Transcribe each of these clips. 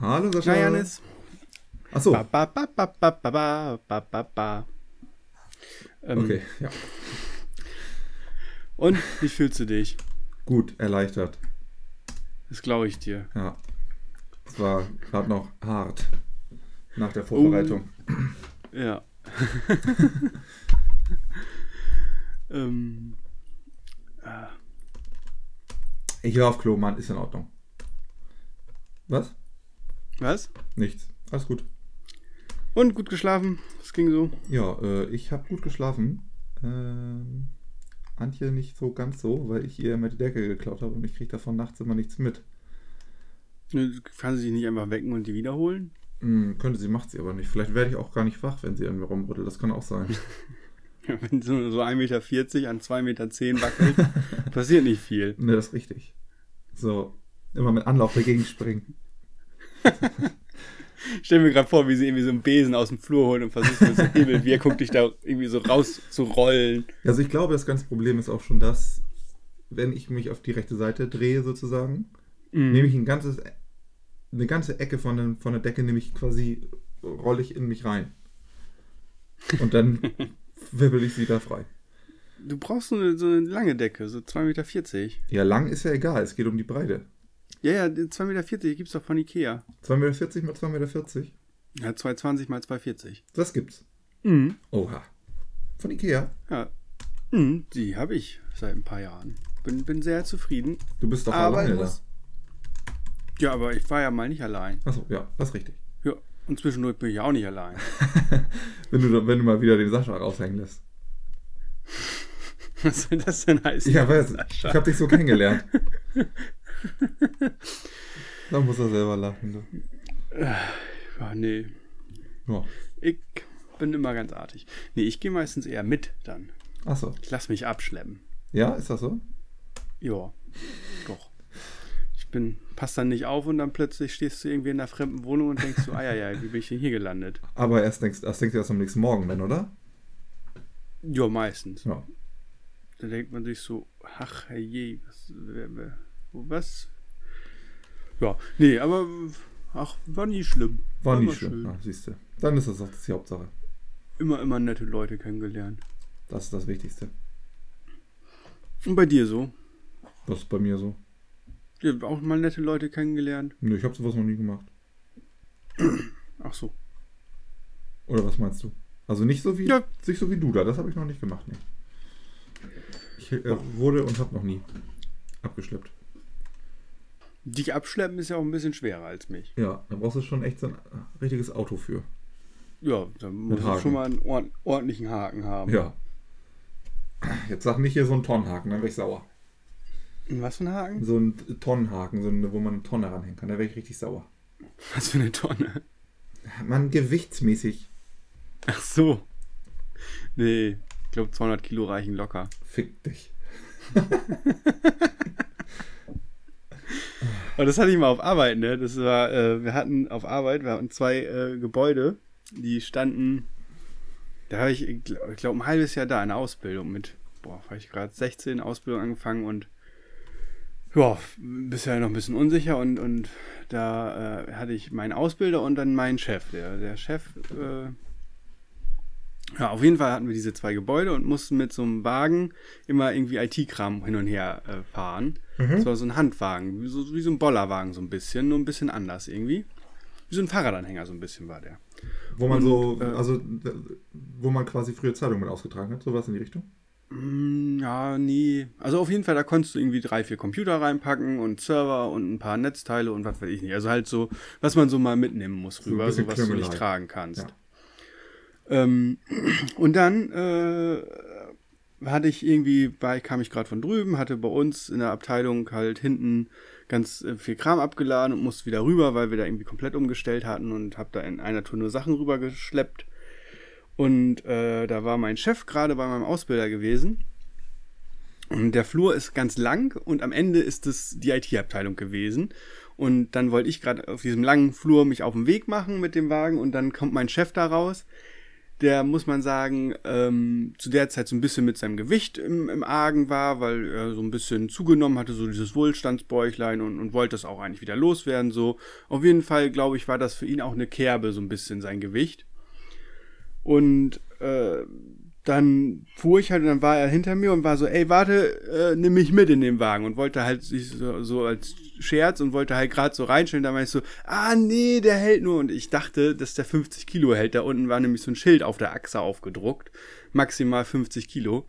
Hallo Sascha. Na, Janis. Achso. Ba, ba, ba, ba, ba, ba, ba, ba, ba. Ähm, Okay, ja. Und wie fühlst du dich? Gut, erleichtert. Das glaube ich dir. Ja. Es war gerade noch hart nach der Vorbereitung. Ja. ähm, ah, Ich war auf Klo, Mann, ist in Ordnung. Was? Was? Nichts. Alles gut. Und gut geschlafen? Es ging so. Ja, äh, ich habe gut geschlafen. Ähm, Antje nicht so ganz so, weil ich ihr immer die Decke geklaut habe und ich kriege davon nachts immer nichts mit. Kann sie sich nicht einfach wecken und die wiederholen? Hm, könnte sie, macht sie aber nicht. Vielleicht werde ich auch gar nicht wach, wenn sie an mir rumrüttelt. Das kann auch sein. Ja, wenn so, so 1,40 Meter an 2,10 Meter wackelt, passiert nicht viel. ne, das ist richtig. So, immer mit Anlauf dagegen springen. Ich stell mir gerade vor, wie sie irgendwie so einen Besen aus dem Flur holen und versucht mit so Hebelwirkung dich da irgendwie so rauszurollen. Also ich glaube, das ganze Problem ist auch schon das, wenn ich mich auf die rechte Seite drehe sozusagen, Mhm. nehme ich ein ganzes, eine ganze Ecke von, der- von der Decke, nehme ich quasi, rolle ich in mich rein. Und dann wirbel ich sie da frei. Du brauchst so eine, so eine lange Decke, so 2,40 Meter. Ja, lang ist ja egal, es geht um die Breite. Ja, ja, die 2,40 Meter gibt's doch von Ikea. 2,40 Meter mal 2,40 Meter? Ja, 2,20 mal 2,40. Das gibt's. Mhm. Oha. Von Ikea. Ja. Mhm, die habe ich seit ein paar Jahren. Bin, bin sehr zufrieden. Du bist doch Aber alleine muss- da. Ja, aber ich war ja mal nicht allein. Achso, ja, das ist richtig. Ja, und zwischendurch bin ich auch nicht allein. Wenn du, wenn du mal wieder den Sascha raushängen lässt. Was soll das denn heißen? Ja, weiß, ich habe dich so kennengelernt. da muss er selber lachen. Du. Ja, nee. Ja. Ich bin immer ganz artig. Nee, ich gehe meistens eher mit dann. Achso. Ich lass mich abschleppen. Ja, ist das so? Ja, doch. Ich bin, pass dann nicht auf und dann plötzlich stehst du irgendwie in einer fremden Wohnung und denkst so, ah ja, ja, wie bin ich denn hier gelandet? Aber erst denkst, erst denkst du erst am nächsten Morgen dann, oder? Ja, meistens. Ja. Da denkt man sich so, ach je, was, wer, wer, was? Ja, nee, aber ach, war nie schlimm. War nicht immer schlimm. schön. Ja, siehst du. Dann ist das doch die Hauptsache. Immer, immer nette Leute kennengelernt. Das ist das Wichtigste. Und bei dir so? Das ist bei mir so. Ja, auch mal nette Leute kennengelernt. Nö, ich habe sowas noch nie gemacht. Ach so. Oder was meinst du? Also nicht so wie, Ja. nicht so wie du da. Das habe ich noch nicht gemacht. Nee. Ich äh, wurde und habe noch nie abgeschleppt. Dich abschleppen ist ja auch ein bisschen schwerer als mich. Ja, da brauchst du schon echt so ein richtiges Auto für. Ja, da muss ich Haken. schon mal einen ord- ordentlichen Haken haben. Ja. Jetzt sag nicht hier so ein Tonnenhaken, dann wäre ich sauer. Was für ein Haken? So ein Tonnenhaken, so eine, wo man eine Tonne ranhängen kann, da wäre ich richtig sauer. Was für eine Tonne? Man, gewichtsmäßig. Ach so. Nee, ich glaube 200 Kilo reichen locker. Fick dich. Aber das hatte ich mal auf Arbeit, ne? Das war, äh, wir hatten auf Arbeit, wir hatten zwei äh, Gebäude, die standen, da habe ich, ich glaube, glaub, ein halbes Jahr da in der Ausbildung mit, boah, war ich gerade 16, Ausbildung angefangen und ja, bisher noch ein bisschen unsicher und, und da äh, hatte ich meinen Ausbilder und dann meinen Chef. Der, der Chef, äh, ja, auf jeden Fall hatten wir diese zwei Gebäude und mussten mit so einem Wagen immer irgendwie IT-Kram hin und her äh, fahren. Das war so ein Handwagen, wie so, wie so ein Bollerwagen so ein bisschen, nur ein bisschen anders irgendwie. Wie so ein Fahrradanhänger so ein bisschen war der. Wo man so, äh, also, wo man quasi früher Zeitung mit ausgetragen hat, sowas in die Richtung. Mm, Ja, nie. Also auf jeden Fall, da konntest du irgendwie drei, vier Computer reinpacken und Server und ein paar Netzteile und was weiß ich nicht. Also halt so, was man so mal mitnehmen muss rüber, bisschen so was du nicht tragen kannst. Ja. Ähm, und dann äh, hatte ich irgendwie, bei, kam ich gerade von drüben, hatte bei uns in der Abteilung halt hinten ganz äh, viel Kram abgeladen und musste wieder rüber, weil wir da irgendwie komplett umgestellt hatten und habe da in einer Tour nur Sachen rübergeschleppt. Und äh, da war mein Chef gerade bei meinem Ausbilder gewesen. Und der Flur ist ganz lang und am Ende ist es die IT-Abteilung gewesen. Und dann wollte ich gerade auf diesem langen Flur mich auf den Weg machen mit dem Wagen und dann kommt mein Chef da raus. Der, muss man sagen, ähm, zu der Zeit so ein bisschen mit seinem Gewicht im, im Argen war, weil er so ein bisschen zugenommen hatte, so dieses Wohlstandsbäuchlein und, und wollte das auch eigentlich wieder loswerden. So. Auf jeden Fall, glaube ich, war das für ihn auch eine Kerbe, so ein bisschen sein Gewicht. Und äh, dann fuhr ich halt und dann war er hinter mir und war so, ey, warte, äh, nimm mich mit in den Wagen und wollte halt sich so, so als Scherz und wollte halt gerade so reinstellen. Da war ich so, ah nee, der hält nur. Und ich dachte, dass der 50 Kilo hält. Da unten war nämlich so ein Schild auf der Achse aufgedruckt. Maximal 50 Kilo.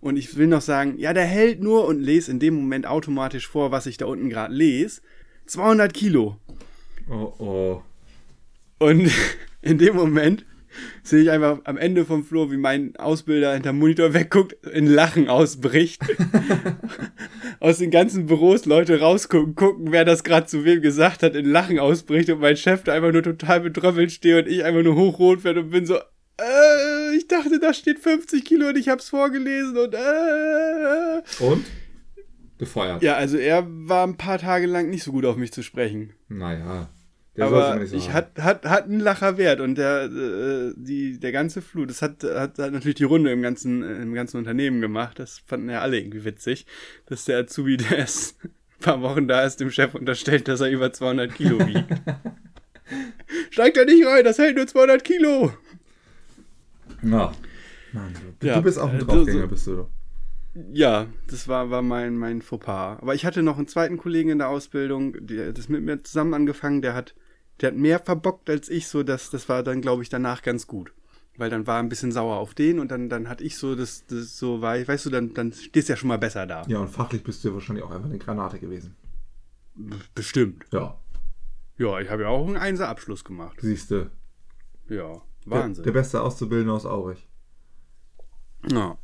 Und ich will noch sagen, ja, der hält nur und lese in dem Moment automatisch vor, was ich da unten gerade lese. 200 Kilo. Oh oh. Und in dem Moment sehe ich einfach am Ende vom Flur, wie mein Ausbilder hinterm Monitor wegguckt, in Lachen ausbricht. Aus den ganzen Büros Leute rausgucken, gucken, wer das gerade zu wem gesagt hat, in Lachen ausbricht und mein Chef da einfach nur total betröppelt steht und ich einfach nur hochrot werde und bin so, äh, ich dachte, da steht 50 Kilo und ich hab's vorgelesen und äh. Und? Gefeuert. Ja, also er war ein paar Tage lang nicht so gut auf mich zu sprechen. Naja. Der aber ich hat, hat, hat einen Lacher wert und der, äh, die, der ganze Flug, das hat, hat, hat natürlich die Runde im ganzen, im ganzen Unternehmen gemacht. Das fanden ja alle irgendwie witzig, dass der Azubi, der erst ein paar Wochen da ist, dem Chef unterstellt, dass er über 200 Kilo wiegt. Steigt da nicht rein, das hält nur 200 Kilo. Na, Mann, du, ja, du bist auch ein äh, Draufgänger, so, bist du doch. Ja, das war, war mein, mein Fauxpas. Aber ich hatte noch einen zweiten Kollegen in der Ausbildung, der das mit mir zusammen angefangen, der hat der hat mehr verbockt als ich, so dass das war dann, glaube ich, danach ganz gut. Weil dann war ein bisschen sauer auf den und dann, dann hatte ich so, das, das so war, weißt du, dann, dann stehst du ja schon mal besser da. Ja, und fachlich bist du ja wahrscheinlich auch einfach eine Granate gewesen. Bestimmt. Ja. Ja, ich habe ja auch einen Einser-Abschluss gemacht. Siehst du. Ja, Wahnsinn. Der, der beste Auszubildende aus Aurich. Ja.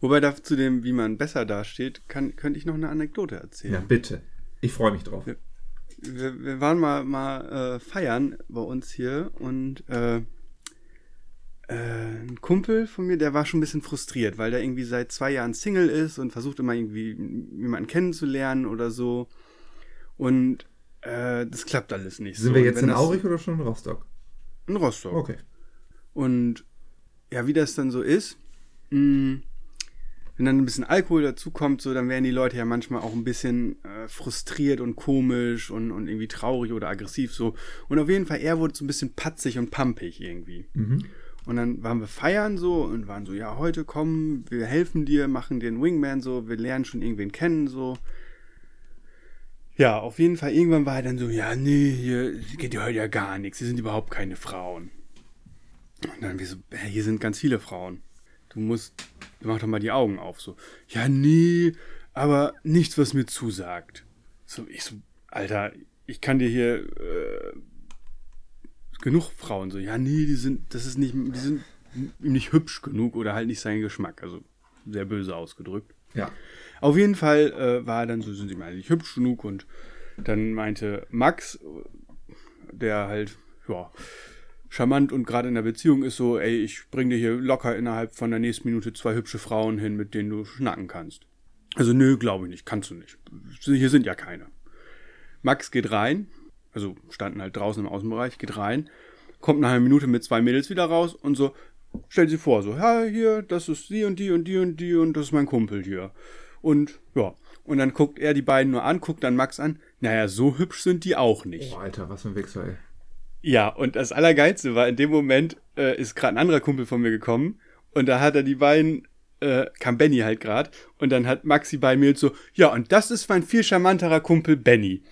Wobei da zu dem, wie man besser dasteht, kann, könnte ich noch eine Anekdote erzählen. Ja, bitte. Ich freue mich drauf. Ja wir, wir waren mal, mal äh, feiern bei uns hier und äh, äh, ein Kumpel von mir, der war schon ein bisschen frustriert, weil der irgendwie seit zwei Jahren Single ist und versucht immer irgendwie jemanden kennenzulernen oder so. Und äh, das klappt alles nicht. Sind so. wir jetzt in Aurich oder schon in Rostock? In Rostock. Okay. Und ja, wie das dann so ist, mh, mm, wenn dann ein bisschen Alkohol dazu kommt, so, dann werden die Leute ja manchmal auch ein bisschen äh, frustriert und komisch und, und irgendwie traurig oder aggressiv so. Und auf jeden Fall, er wurde so ein bisschen patzig und pampig irgendwie. Mhm. Und dann waren wir feiern so und waren so, ja, heute kommen, wir helfen dir, machen dir einen Wingman so, wir lernen schon irgendwen kennen so. Ja, auf jeden Fall, irgendwann war er dann so, ja, nee, hier geht ja heute ja gar nichts, hier sind überhaupt keine Frauen. Und dann wir so, hier sind ganz viele Frauen du musst, mach doch mal die Augen auf. So, ja, nee, aber nichts, was mir zusagt. So, ich so, Alter, ich kann dir hier äh, genug Frauen so, ja, nee, die sind, das ist nicht, die sind nicht hübsch genug oder halt nicht sein Geschmack. Also sehr böse ausgedrückt. Ja. Auf jeden Fall äh, war dann so, sind sie mal nicht hübsch genug und dann meinte Max, der halt, ja, charmant und gerade in der Beziehung ist so, ey, ich bring dir hier locker innerhalb von der nächsten Minute zwei hübsche Frauen hin, mit denen du schnacken kannst. Also nö, glaube ich nicht, kannst du nicht. Hier sind ja keine. Max geht rein, also standen halt draußen im Außenbereich, geht rein, kommt nach einer Minute mit zwei Mädels wieder raus und so, stellt sie vor, so, ja, hier, das ist die und die und die und die und das ist mein Kumpel hier. Und ja, und dann guckt er die beiden nur an, guckt dann Max an, naja, so hübsch sind die auch nicht. Oh, Alter, was für ein Wechsel, ey. Ja, und das Allergeilste war, in dem Moment äh, ist gerade ein anderer Kumpel von mir gekommen und da hat er die beiden, äh, kam Benny halt gerade und dann hat Maxi bei mir so, ja, und das ist mein viel charmanterer Kumpel Benny.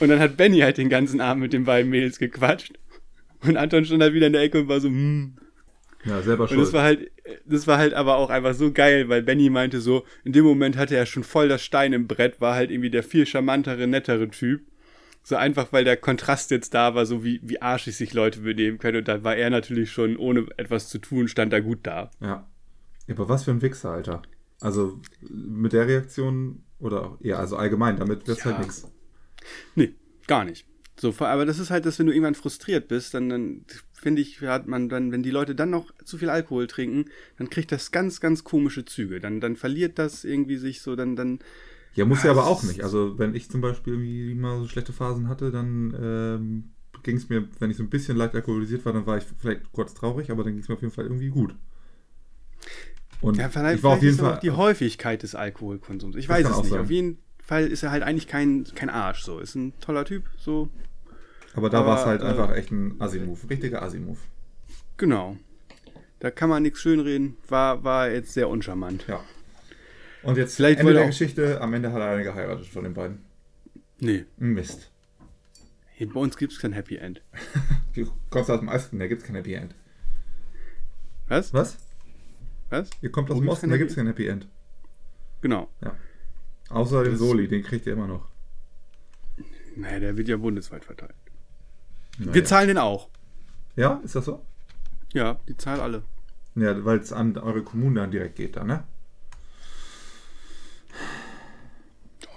Und dann hat Benny halt den ganzen Abend mit den beiden Mädels gequatscht und Anton stand halt wieder in der Ecke und war so, hm. Ja, selber schon. Und das war halt, das war halt aber auch einfach so geil, weil Benny meinte so, in dem Moment hatte er schon voll das Stein im Brett, war halt irgendwie der viel charmantere, nettere Typ. So einfach, weil der Kontrast jetzt da war, so wie, wie arschig sich Leute benehmen können. Und da war er natürlich schon, ohne etwas zu tun, stand da gut da. Ja. Aber was für ein Wichser, Alter. Also mit der Reaktion, oder ja, also allgemein, damit wird es ja. halt nichts. Nee, gar nicht. So, aber das ist halt, dass wenn du irgendwann frustriert bist, dann, dann finde ich, hat man dann, wenn die Leute dann noch zu viel Alkohol trinken, dann kriegt das ganz, ganz komische Züge. Dann, dann verliert das irgendwie sich so, dann, dann ja, muss ja aber auch nicht. Also, wenn ich zum Beispiel irgendwie mal so schlechte Phasen hatte, dann ähm, ging es mir, wenn ich so ein bisschen leicht alkoholisiert war, dann war ich vielleicht kurz traurig, aber dann ging es mir auf jeden Fall irgendwie gut. Und ja, vielleicht, ich war auf jeden Fall. Die Häufigkeit des Alkoholkonsums. Ich weiß es nicht. Sein. Auf jeden Fall ist er halt eigentlich kein, kein Arsch. So ist ein toller Typ. So. Aber da war es halt äh, einfach echt ein Assi-Move. Richtiger Assi-Move. Genau. Da kann man nichts schönreden. War, war jetzt sehr uncharmant. Ja. Und jetzt Vielleicht Ende der Geschichte. Am Ende hat er eine geheiratet von den beiden. Nee. Mist. Hier, bei uns gibt es kein Happy End. du kommst aus dem Osten, da gibt es kein Happy End. Was? Was? Was? Ihr kommt aus dem Osten, da gibt es kein Happy End. Genau. Ja. Außer den Soli, den kriegt ihr immer noch. Naja, der wird ja bundesweit verteilt. Naja. Wir zahlen den auch. Ja, ist das so? Ja, die zahlen alle. Ja, weil es an eure Kommune dann direkt geht, dann, ne?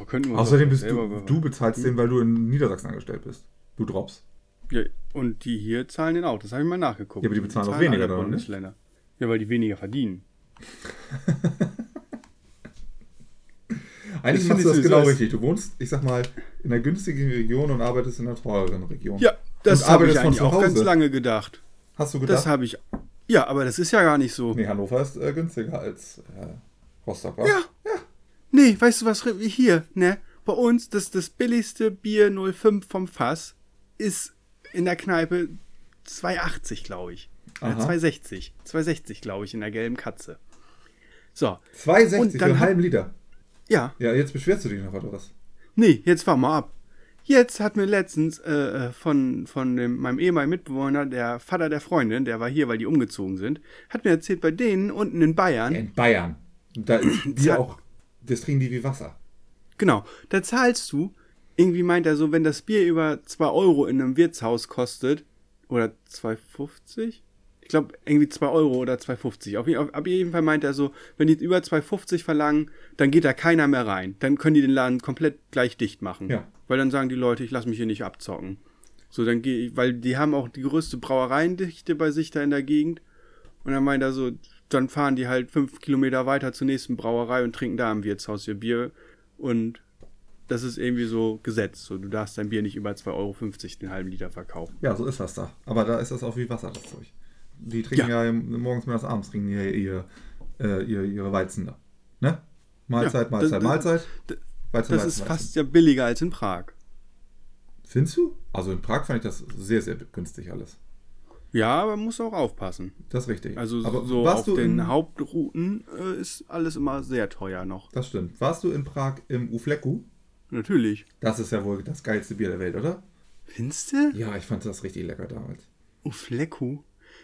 Wir Außerdem bist du, du bezahlst den, weil du in Niedersachsen angestellt bist. Du drops. Ja, und die hier zahlen den auch. Das habe ich mal nachgeguckt. Ja, aber die bezahlen, die bezahlen auch weniger dann, Bundesländer. Ja, weil die weniger verdienen. Eigentlich machst du das genau richtig. Du wohnst, ich sag mal, in einer günstigen Region und arbeitest in einer teureren Region. Ja, das habe ich eigentlich auch ganz lange gedacht. Hast du gedacht? Das habe ich. Ja, aber das ist ja gar nicht so. Nee, Hannover ist äh, günstiger als äh, Rostock, war? Ja. Nee, weißt du was? Hier, ne? Bei uns, das, das billigste Bier 05 vom Fass ist in der Kneipe 2,80, glaube ich. Aha. 2,60. 2,60, glaube ich, in der gelben Katze. So. 2,60 für einen halben Liter? Ja. Ja, jetzt beschwerst du dich noch, oder was? Nee, jetzt fahr mal ab. Jetzt hat mir letztens äh, äh, von, von dem, meinem ehemaligen Mitbewohner, der Vater der Freundin, der war hier, weil die umgezogen sind, hat mir erzählt, bei denen unten in Bayern. in Bayern. Da ist Bier auch, das trinken die wie Wasser. Genau. Da zahlst du, irgendwie meint er so, wenn das Bier über 2 Euro in einem Wirtshaus kostet, oder 2,50? glaube, irgendwie 2 Euro oder 2,50. Auf, auf, auf jeden Fall meint er so, wenn die über 2,50 verlangen, dann geht da keiner mehr rein. Dann können die den Laden komplett gleich dicht machen. Ja. Weil dann sagen die Leute, ich lasse mich hier nicht abzocken. So, dann gehe ich, weil die haben auch die größte Brauereiendichte bei sich da in der Gegend. Und dann meint er so, dann fahren die halt fünf Kilometer weiter zur nächsten Brauerei und trinken da im Wirtshaus ihr Bier. Und das ist irgendwie so Gesetz. So, du darfst dein Bier nicht über 2,50 Euro den halben Liter verkaufen. Ja, so ist das da. Aber da ist das auch wie Wasser, das Zeug. Die trinken ja, ja morgens, mittags, abends trinken die ihr, äh, ihr, ihre Weizen da. Ne? Mahlzeit, ja, Mahlzeit, das, Mahlzeit. Das, Weizen, das Weizen, ist Weizen. fast ja billiger als in Prag. Findest du? Also in Prag fand ich das sehr, sehr günstig alles. Ja, aber man muss auch aufpassen. Das ist richtig. Also aber so auf den in... Hauptrouten äh, ist alles immer sehr teuer noch. Das stimmt. Warst du in Prag im Ufleku? Natürlich. Das ist ja wohl das geilste Bier der Welt, oder? Findest du? Ja, ich fand das richtig lecker damals. Ufleku?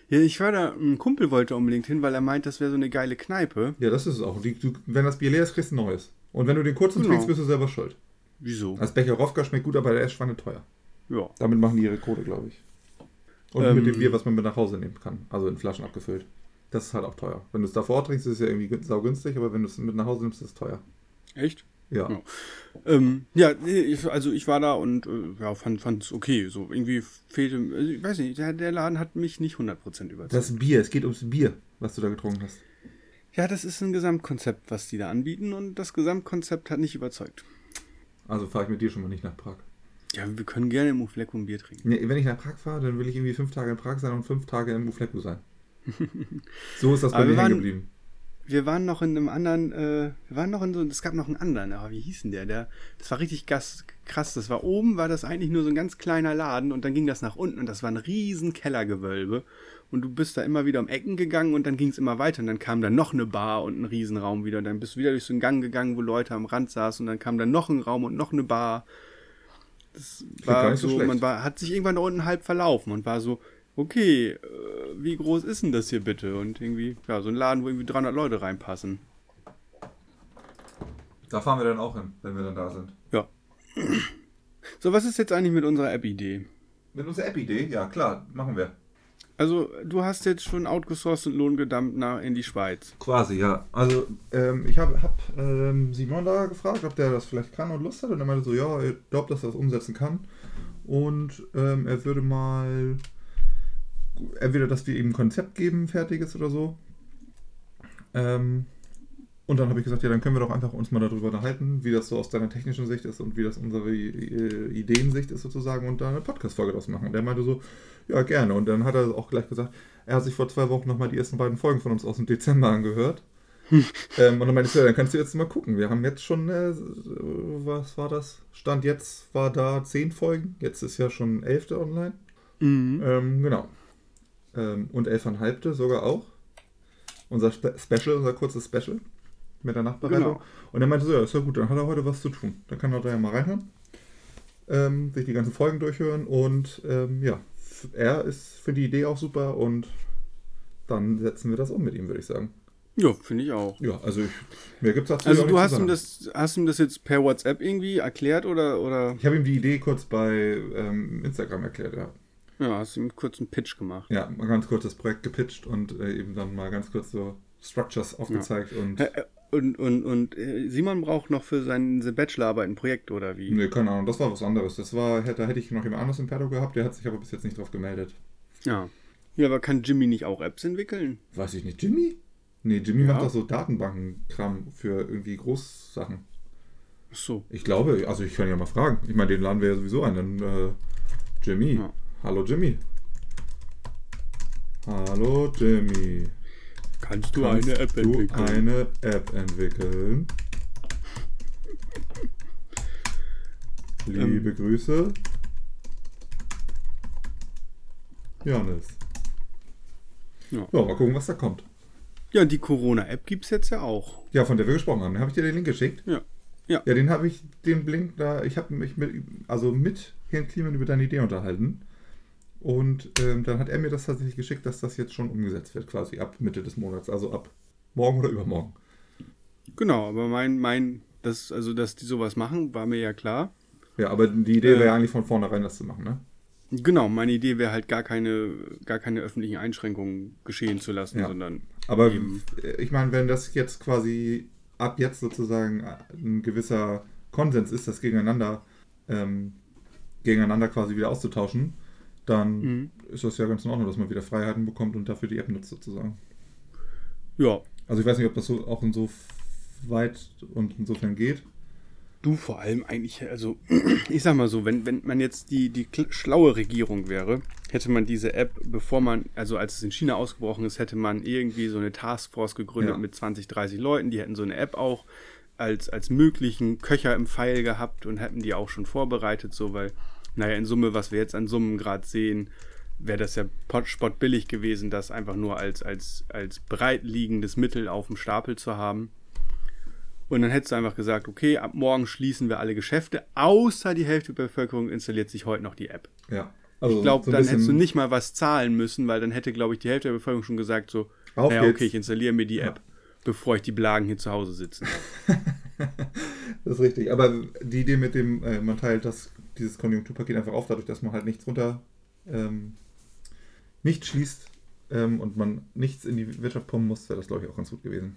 Ja, ich war da, ein Kumpel wollte unbedingt hin, weil er meint, das wäre so eine geile Kneipe. Ja, das ist es auch. Die, du, wenn das Bier leer ist, kriegst du ein neues. Und wenn du den kurzen genau. trinkst, bist du selber schuld. Wieso? Das Becher Rofka schmeckt gut, aber der ist schwanne teuer. Ja. Damit machen die ihre Kohle, glaube ich. Und ähm, mit dem Bier, was man mit nach Hause nehmen kann. Also in Flaschen abgefüllt. Das ist halt auch teuer. Wenn du es davor trinkst, ist es ja irgendwie saugünstig, aber wenn du es mit nach Hause nimmst, ist es teuer. Echt? Ja. Ja, ähm, ja ich, also ich war da und äh, ja, fand es okay. So irgendwie fehlte, also ich weiß nicht, der, der Laden hat mich nicht 100% überzeugt. Das Bier, es geht ums Bier, was du da getrunken hast. Ja, das ist ein Gesamtkonzept, was die da anbieten und das Gesamtkonzept hat nicht überzeugt. Also fahre ich mit dir schon mal nicht nach Prag. Ja, wir können gerne im Ufleku ein Bier trinken. Nee, wenn ich nach Prag fahre, dann will ich irgendwie fünf Tage in Prag sein und fünf Tage im Ufleku sein. so ist das bei mir hängen geblieben wir waren noch in einem anderen, äh, wir waren noch in so, es gab noch einen anderen, aber wie hieß denn der? der das war richtig gas, krass. Das war oben, war das eigentlich nur so ein ganz kleiner Laden und dann ging das nach unten und das war ein riesen Kellergewölbe. Und du bist da immer wieder um Ecken gegangen und dann ging es immer weiter und dann kam da noch eine Bar und ein Riesenraum wieder. Und dann bist du wieder durch so einen Gang gegangen, wo Leute am Rand saßen und dann kam da noch ein Raum und noch eine Bar. Das war so, so man war, hat sich irgendwann da unten halb verlaufen und war so, okay, äh, wie groß ist denn das hier bitte? Und irgendwie, ja, so ein Laden, wo irgendwie 300 Leute reinpassen. Da fahren wir dann auch hin, wenn wir dann da sind. Ja. So, was ist jetzt eigentlich mit unserer App-Idee? Mit unserer App-Idee? Ja, klar, machen wir. Also, du hast jetzt schon outgesourced und Lohn gedammt nach, in die Schweiz. Quasi, ja. Also, ähm, ich habe hab, ähm, Simon da gefragt, ob der das vielleicht kann und Lust hat. Und er meinte so, ja, er glaubt, dass er das umsetzen kann. Und ähm, er würde mal entweder, dass wir ihm ein Konzept geben, fertiges oder so. Ähm, Und dann habe ich gesagt, ja, dann können wir doch einfach uns mal darüber unterhalten, wie das so aus deiner technischen Sicht ist und wie das unsere äh, Ideensicht ist sozusagen und da eine Podcast-Folge draus machen. Und der meinte so, ja, gerne. Und dann hat er auch gleich gesagt, er hat sich vor zwei Wochen nochmal die ersten beiden Folgen von uns aus dem Dezember angehört. ähm, und dann meinte ich, ja, dann kannst du jetzt mal gucken. Wir haben jetzt schon, äh, was war das? Stand jetzt war da zehn Folgen. Jetzt ist ja schon elfte online. Mhm. Ähm, genau. Ähm, und elfeinhalbte sogar auch. Unser Spe Special, unser kurzes Special mit der Nachbereitung. Genau. Und er meinte so, ja, ist ja gut, dann hat er heute was zu tun. Dann kann er da ja mal reinhören, ähm, sich die ganzen Folgen durchhören und ähm, ja, er ist für die Idee auch super und dann setzen wir das um mit ihm, würde ich sagen. Ja, finde ich auch. Ja, also ich, mir gibt es dazu Also du hast zu ihm das, hast ihm das jetzt per WhatsApp irgendwie erklärt oder, oder Ich habe ihm die Idee kurz bei ähm, Instagram erklärt, ja. ja, hast ihm kurz einen Pitch gemacht. Ja, mal ganz kurz das Projekt gepitcht und äh, eben dann mal ganz kurz so Structures aufgezeigt und Äh, äh, Und, und, und äh, Simon braucht noch für seine Bachelorarbeit ein Projekt oder wie? Nee, keine Ahnung, das war was anderes. Das war, da hätte ich noch jemand anderes im Perdo gehabt, der hat sich aber bis jetzt nicht drauf gemeldet. Ja. Ja, aber kann Jimmy nicht auch Apps entwickeln? Weiß ich nicht, Jimmy? Nee, Jimmy Ja. macht doch so Datenbankenkram für irgendwie Großsachen. Ach so. Ich glaube, also ich kann ja mal fragen. Ich meine, den laden wir ja sowieso ein. Dann, äh, Jimmy. Ja. Hallo Jimmy. Hallo Jimmy. Kannst du Kannst eine App du entwickeln? eine App entwickeln? Ähm. Liebe Grüße. Janis. Ja. Ja, mal gucken, was da kommt. Ja, die Corona-App gibt es jetzt ja auch. Ja, von der wir gesprochen haben. Habe ich dir den Link geschickt? Ja. Ja. Ja, den habe ich, den Link da, ich habe mich mit, also mit Herrn Kliemann über deine Idee unterhalten. Und ähm, dann hat er mir das tatsächlich geschickt, dass das jetzt schon umgesetzt wird, quasi ab Mitte des Monats, also ab morgen oder übermorgen. Genau, aber mein, mein, das, also dass die sowas machen, war mir ja klar. Ja, aber die Idee Äh. wäre ja eigentlich von vornherein, das zu machen, ne? Genau, meine Idee wäre halt gar keine, gar keine öffentlichen Einschränkungen geschehen zu lassen, Ja. sondern Aber äh, ich meine, wenn das jetzt quasi ab jetzt sozusagen ein gewisser Konsens ist, das gegeneinander, ähm, gegeneinander quasi wieder auszutauschen, dann Mhm. ist das ja ganz in Ordnung, dass man wieder Freiheiten bekommt und dafür die App nutzt sozusagen. ja, Also ich weiß nicht, ob das so auch in so weit und insofern geht. Du vor allem eigentlich, also ich sag mal so, wenn, wenn man jetzt die, die schlaue Regierung wäre, hätte man diese App, bevor man, also als es in China ausgebrochen ist, hätte man irgendwie so eine Taskforce gegründet Ja. mit 20, 30 Leuten, die hätten so eine App auch als, als möglichen Köcher im Pfeil gehabt und hätten die auch schon vorbereitet, so weil, naja, in Summe, was wir jetzt an Summen gerade sehen, wäre das ja pot- spottbillig gewesen, das einfach nur als, als, als bereitliegendes Mittel auf dem Stapel zu haben. Und dann hättest du einfach gesagt, okay, ab morgen schließen wir alle Geschäfte, außer die Hälfte der Bevölkerung installiert sich heute noch die App. Ja. ich glaube, so dann hättest du nicht mal was zahlen müssen, weil dann hätte, glaube ich, die Hälfte der Bevölkerung schon gesagt, so, Auf naja, okay, ich installiere mir die Ja. App, bevor ich die Blagen hier zu Hause sitzen. Das ist richtig. Aber die Idee mit dem, äh, man teilt das, dieses Konjunkturpaket einfach auf, dadurch, dass man halt nichts runter, ähm, nicht schließt ähm, und man nichts in die Wirtschaft pumpen muss, wäre das, glaube ich, auch ganz gut gewesen.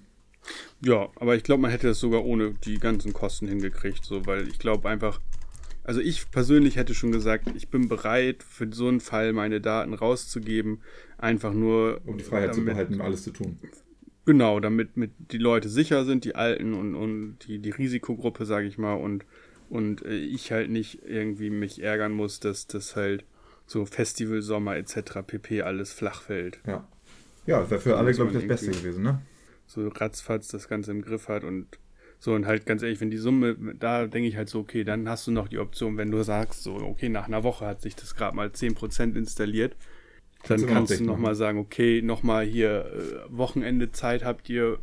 Ja, aber ich glaube, man hätte das sogar ohne die ganzen Kosten hingekriegt, so, weil ich glaube einfach, also ich persönlich hätte schon gesagt, ich bin bereit, für so einen Fall meine Daten rauszugeben, einfach nur Um die Freiheit zu damit- behalten, alles zu tun. Genau, damit mit die Leute sicher sind, die Alten und, und die, die Risikogruppe, sage ich mal, und, und äh, ich halt nicht irgendwie mich ärgern muss, dass das halt so Festival, Sommer etc. pp. alles flach fällt. Ja. Ja, das wäre für alle, glaube ich, das Beste gewesen, ne? So ratzfatz das Ganze im Griff hat und so und halt ganz ehrlich, wenn die Summe, da denke ich halt so, okay, dann hast du noch die Option, wenn du sagst, so, okay, nach einer Woche hat sich das gerade mal 10% installiert, dann kannst du nochmal sagen, okay, nochmal hier äh, Wochenende Zeit habt ihr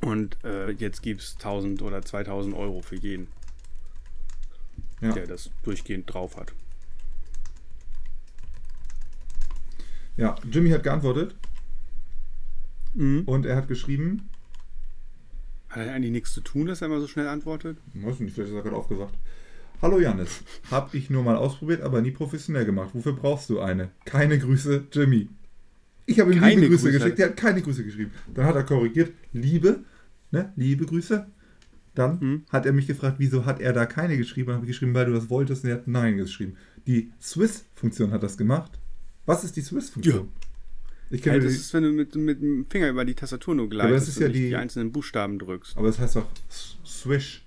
und äh, jetzt gibt's 1000 oder 2000 Euro für jeden, Ja. der das durchgehend drauf hat. ja, Jimmy hat geantwortet Mhm. und er hat geschrieben, Hat er eigentlich nichts zu tun, dass er immer so schnell antwortet? weiß nicht, vielleicht ist er gerade aufgewacht. Hallo Janis, hab ich nur mal ausprobiert, aber nie professionell gemacht. Wofür brauchst du eine? Keine Grüße, Jimmy. Ich habe ihm Keine liebe Grüße Grüße. geschickt, der hat keine Grüße geschrieben. Dann hat er korrigiert, liebe, ne, liebe Grüße. Dann Mhm. hat er mich gefragt, wieso hat er da keine geschrieben? Dann habe ich geschrieben, weil du das wolltest und er hat nein geschrieben. Die Swiss-Funktion hat das gemacht. Was ist die Swiss-Funktion? Ich kenne Hey, das die, ist, wenn du mit, mit dem Finger über die Tastatur nur aber gleitest das ist und ja die- die einzelnen Buchstaben drückst. aber es heißt doch S- Swish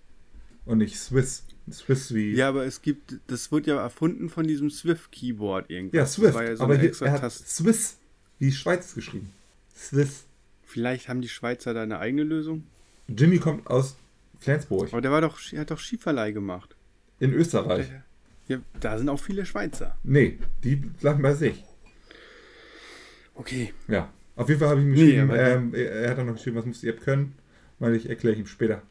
und nicht Swiss. Swiss wie. Ja, aber es gibt, das wird ja erfunden von diesem Swift-Keyboard irgendwie. Ja, Swift. Das ja so aber hier, er hat. Swiss wie Schweiz geschrieben. Swiss. Vielleicht haben die Schweizer da eine eigene Lösung. Jimmy kommt aus Flensburg Aber der war doch, er hat doch Skiverleih gemacht. in Österreich. Ja, da sind auch viele Schweizer. Nee, die bleiben bei sich. Okay. Ja. Auf jeden Fall habe ich ihm geschrieben, ähm, er hat dann noch geschrieben, was muss die App können, weil ich erkläre ihm später.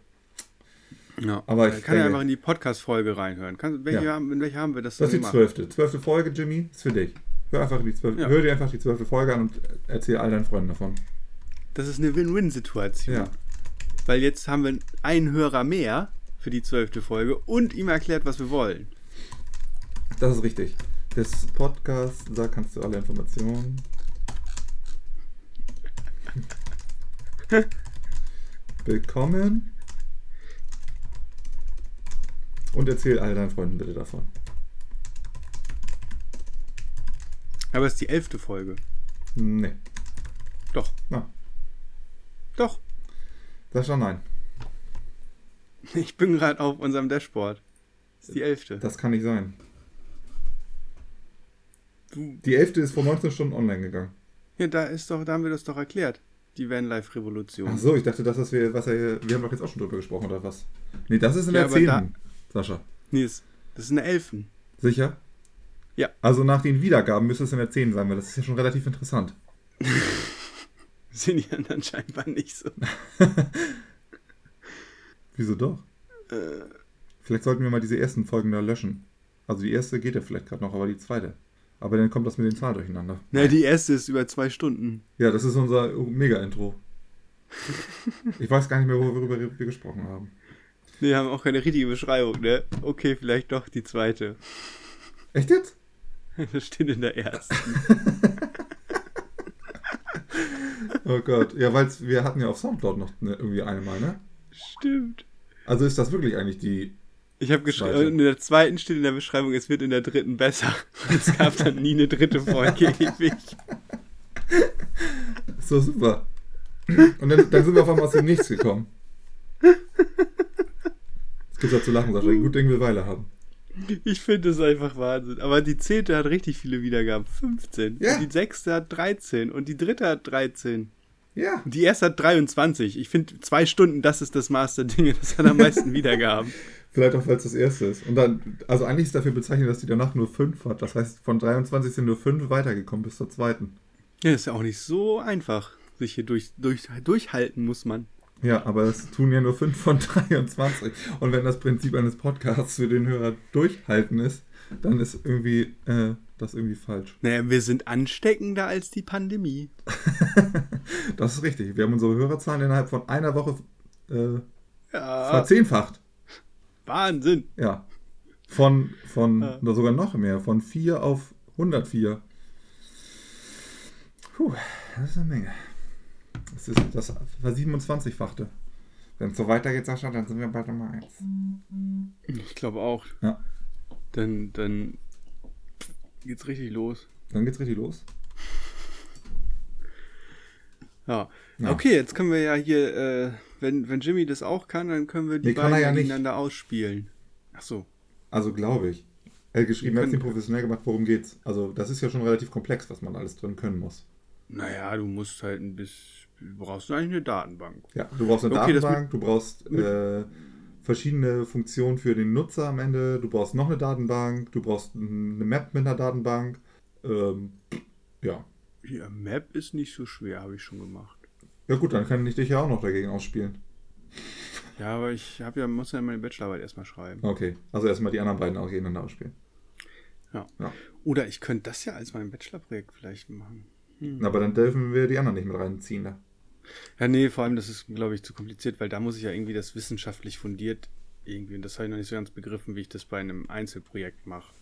Ja. Aber er ich kann ja einfach in die Podcast-Folge reinhören. Kann, welche Ja. haben, in welcher haben wir das Das ist die zwölfte. Zwölfte Folge, Jimmy, ist für dich. Hör, einfach die zwölfte, Ja. hör dir einfach die zwölfte Folge an und erzähl all deinen Freunden davon. Das ist eine Win-Win-Situation. Ja. Weil jetzt haben wir einen Hörer mehr für die zwölfte Folge und ihm erklärt, was wir wollen. Das ist richtig. Das Podcast, da kannst du alle Informationen. bekommen. Und erzähl all deinen Freunden bitte davon. Aber es ist die elfte Folge. Nee. Doch. Na, Doch. Sascha, nein. Ich bin gerade auf unserem Dashboard. Das ist die elfte. Das kann nicht sein. Du, Die elfte ist vor 19 Stunden online gegangen. ja, da ist doch, da haben wir das doch erklärt. Die Vanlife-Revolution. Ach so, ich dachte, das ist, wir, was er, wir haben doch jetzt auch schon drüber gesprochen, oder was? Nee, das ist in Ja, der aber 10. da- Sascha. Nee, das, das ist eine Elfen. Sicher? Ja. Also nach den Wiedergaben müsste es in der 10 sein, weil das ist ja schon relativ interessant. Sind die anderen scheinbar nicht so. Wieso doch? Äh, Vielleicht sollten wir mal diese ersten Folgen da löschen. Also die erste geht ja vielleicht gerade noch, aber die zweite. Aber dann kommt das mit den Zahlen durcheinander. na, die erste ist über zwei Stunden. Ja, das ist unser Mega-Intro. Ich weiß gar nicht mehr, worüber wir gesprochen haben. Nee, haben auch keine richtige Beschreibung, ne? Okay, vielleicht doch die zweite. Echt jetzt? Das steht in der ersten. Oh Gott. Ja, weil wir hatten ja auf Soundcloud noch ne, irgendwie eine Mal, ne? Stimmt. Also ist das wirklich eigentlich die. Ich habe geschrieben, in der zweiten steht in der Beschreibung, es wird in der dritten besser. Es gab dann nie eine dritte Folge ewig. Doch super. Und dann, dann sind wir auf einmal aus dem Nichts gekommen. Es gibt ja zu lachen, Sascha. Gut Ding will Weile haben. Ich finde es einfach Wahnsinn. Aber die zehnte hat richtig viele Wiedergaben. 15. Ja. Und die sechste hat 13. Und die dritte hat 13. Ja. Und die erste hat 23. Ich finde, zwei Stunden, das ist das Maß der Dinge. Das hat am meisten Wiedergaben. Vielleicht auch, weil es das erste ist. Und dann, also eigentlich ist dafür bezeichnet, dass die danach nur fünf hat. Das heißt, von 23 sind nur fünf weitergekommen bis zur zweiten. Ja, ist ja auch nicht so einfach. Sich hier durch, durch, durchhalten muss man. Ja, aber das tun ja nur fünf von 23. Und wenn das Prinzip eines Podcasts für den Hörer durchhalten ist, dann ist irgendwie äh, das irgendwie falsch. Naja, wir sind ansteckender als die Pandemie. Das ist richtig. Wir haben unsere Hörerzahlen innerhalb von einer Woche äh, Ja, verzehnfacht. Wahnsinn. Ja. Von, von Ja. oder sogar noch mehr, von 4 auf 104. Puh, das ist eine Menge. Das ist das Versiebenundzwanzigfachte. Wenn es so weitergeht, Sascha, dann sind wir bald Nummer 1. Ich glaube auch. Ja. Dann, dann geht's richtig los. Dann geht's richtig los. Ja. Ja. Okay, jetzt können wir ja hier, äh, wenn, wenn Jimmy das auch kann, dann können wir die Nee, beiden ja nicht. gegeneinander ausspielen. Ach so. Also glaube ich. Er hat geschrieben, er hat ihn professionell gemacht, worum geht's. Also das ist ja schon relativ komplex, was man alles drin können muss. Naja, du musst halt ein bisschen, du brauchst eigentlich eine Datenbank. Ja, du brauchst eine Okay, Datenbank, du brauchst äh, verschiedene Funktionen für den Nutzer am Ende, du brauchst noch eine Datenbank, du brauchst eine Map mit einer Datenbank. Ähm, ja. Ja, Map ist nicht so schwer, habe ich schon gemacht. Ja gut, dann kann ich dich ja auch noch dagegen ausspielen. Ja, aber ich habe ja, muss ja meine Bachelorarbeit erstmal schreiben. Okay, also erstmal die anderen beiden auch gegeneinander ausspielen. Ja. Ja. Oder ich könnte das ja als mein Bachelorprojekt vielleicht machen. Hm. Aber dann dürfen wir die anderen nicht mit reinziehen. Ne? Ja, nee, vor allem das ist, glaube ich, zu kompliziert, weil da muss ich ja irgendwie das wissenschaftlich fundiert irgendwie, und das habe ich noch nicht so ganz begriffen, wie ich das bei einem Einzelprojekt mache.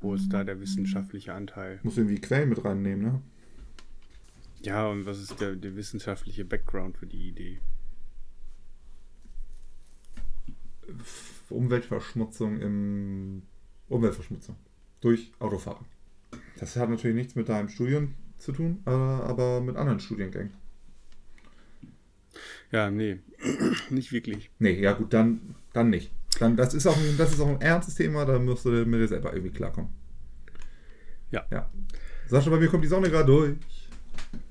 Wo ist da der wissenschaftliche Anteil? Muss irgendwie Quellen mit reinnehmen, ne? Ja, und was ist der, der wissenschaftliche Background für die Idee? Umweltverschmutzung im Umweltverschmutzung durch Autofahrer. Das hat natürlich nichts mit deinem Studium zu tun, aber, mit anderen Studiengängen. Ja, nee, nicht wirklich. Nee, ja gut, dann, dann nicht. Dann, das, ist auch ein, das ist auch ein ernstes Thema, da musst du mit dir selber irgendwie klarkommen. Ja. Ja. Sascha, bei mir kommt die Sonne gerade durch.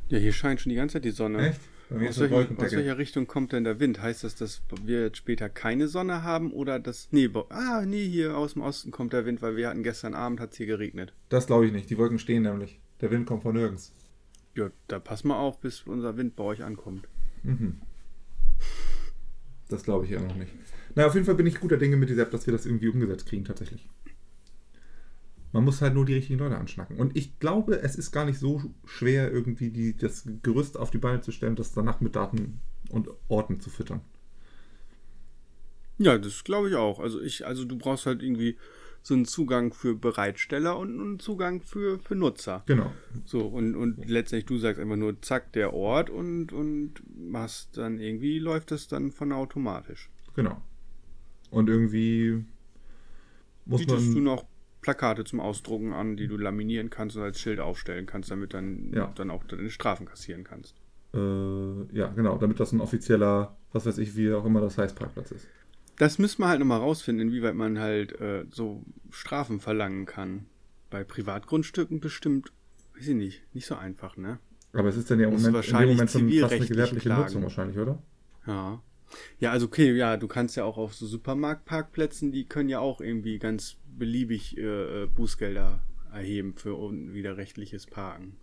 Ja, hier scheint schon die ganze Zeit die Sonne. Echt? Aus, welchen, aus welcher Richtung kommt denn der Wind? Heißt das, dass wir jetzt später keine Sonne haben oder das. Nee, ah, nee, hier aus dem Osten kommt der Wind, weil wir hatten gestern Abend hat es hier geregnet. Das glaube ich nicht. Die Wolken stehen nämlich. Der Wind kommt von nirgends. Ja, da pass mal auf, bis unser Wind bei euch ankommt. Mhm. Das glaube ich ja noch nicht. Na, auf jeden Fall bin ich guter Dinge mit dieser App, dass wir das irgendwie umgesetzt kriegen, tatsächlich. Man muss halt nur die richtigen Leute anschnacken. Und ich glaube, es ist gar nicht so schwer, irgendwie die, das Gerüst auf die Beine zu stellen, das danach mit Daten und Orten zu füttern. Ja, das glaube ich auch. Also ich, also du brauchst halt irgendwie so einen Zugang für Bereitsteller und einen Zugang für, für Nutzer. Genau. So, und, und letztendlich du sagst einfach nur zack, der Ort und, und machst dann irgendwie läuft das dann von automatisch. Genau. Und irgendwie muss Bietest du man. noch Plakate zum Ausdrucken an, die du laminieren kannst und als Schild aufstellen kannst, damit dann, Ja. dann auch deine Strafen kassieren kannst. Äh, ja, genau, damit das ein offizieller, was weiß ich, wie auch immer das heißt, Parkplatz ist. Das müssen wir halt nochmal rausfinden, inwieweit man halt äh, so Strafen verlangen kann. Bei Privatgrundstücken bestimmt, weiß ich nicht, nicht so einfach, ne? Aber es ist dann ja im Moment, in dem wahrscheinlich Moment schon fast eine gewerbliche klagen. Nutzung wahrscheinlich, oder? Ja. Ja, also okay, ja, du kannst ja auch auf so Supermarktparkplätzen, die können ja auch irgendwie ganz beliebig äh, äh, Bußgelder erheben für unwiderrechtliches Parken.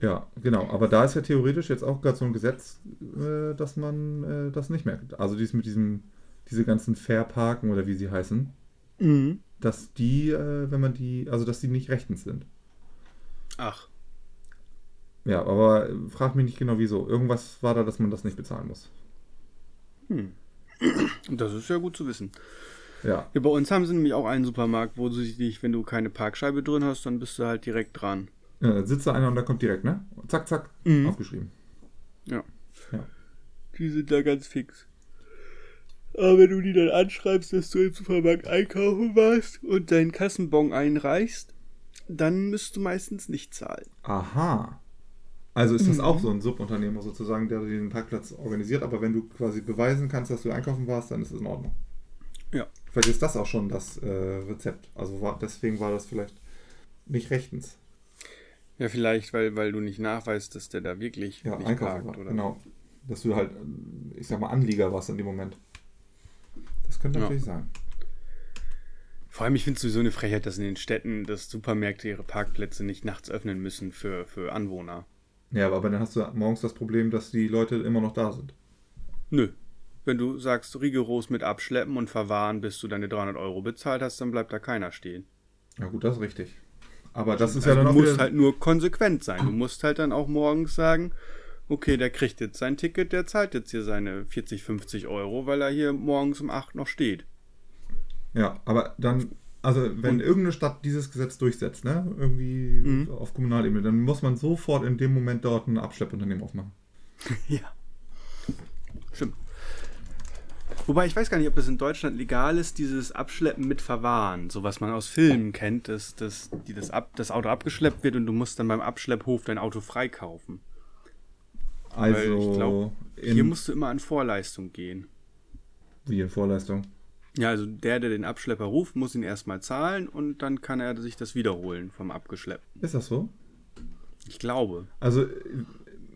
Ja, genau. Aber da ist ja theoretisch jetzt auch gerade so ein Gesetz, äh, dass man äh, das nicht mehr. Also dies mit diesem, diese ganzen Fair-Parken oder wie sie heißen, Mhm. dass die, äh, wenn man die, also dass die nicht rechtens sind. Ach, Ja, aber äh, frag mich nicht genau wieso. Irgendwas war da, dass man das nicht bezahlen muss. hm. Das ist ja gut zu wissen. Ja, Ja, bei uns haben sie nämlich auch einen Supermarkt, wo du dich, wenn du keine Parkscheibe drin hast, dann bist du halt direkt dran. ja da sitzt da einer und da kommt direkt, ne? Zack, zack, Mhm. aufgeschrieben. Ja. Ja. Die sind da ganz fix. Aber wenn du die dann anschreibst, dass du im Supermarkt einkaufen warst und deinen Kassenbon einreichst, dann müsst du meistens nicht zahlen. Aha. Also ist das Mhm. auch so ein Subunternehmer sozusagen, der den Parkplatz organisiert, aber wenn du quasi beweisen kannst, dass du einkaufen warst, dann ist es in Ordnung. Ja. Vielleicht ist das auch schon das äh, Rezept. Also war, deswegen war das vielleicht nicht rechtens. Ja, vielleicht, weil, weil du nicht nachweist, dass der da wirklich Ja, oder? Genau. Dass du halt, äh, ich sag mal, Anlieger warst in dem Moment. Das könnte Ja. natürlich sein. Vor allem, ich finde es sowieso eine Frechheit, dass in den Städten, dass Supermärkte ihre Parkplätze nicht nachts öffnen müssen für, für Anwohner. Ja, aber dann hast du morgens das Problem, dass die Leute immer noch da sind. Nö. Wenn du sagst, rigoros mit abschleppen und verwahren, bis du deine 300 Euro bezahlt hast, dann bleibt da keiner stehen. Ja gut, das ist richtig. Aber das ist Also ja dann du auch musst wieder... halt nur konsequent sein. Du musst halt dann auch morgens sagen, okay, der kriegt jetzt sein Ticket, der zahlt jetzt hier seine 40, 50 Euro, weil er hier morgens um 8 noch steht. Ja, aber dann, also wenn Und- irgendeine Stadt dieses Gesetz durchsetzt, ne, irgendwie Mhm. auf Kommunalebene, dann muss man sofort in dem Moment dort ein Abschleppunternehmen aufmachen. Ja. Stimmt. Wobei ich weiß gar nicht, ob das in Deutschland legal ist, dieses Abschleppen mit Verwahren. So was man aus Filmen kennt, dass, dass die das, ab, das Auto abgeschleppt wird und du musst dann beim Abschlepphof dein Auto freikaufen. Also glaub, Hier musst du immer an Vorleistung gehen. wie in Vorleistung. Ja, also der, der den Abschlepper ruft, muss ihn erstmal zahlen und dann kann er sich das wiederholen vom Abgeschleppten. Ist das so? Ich glaube. Also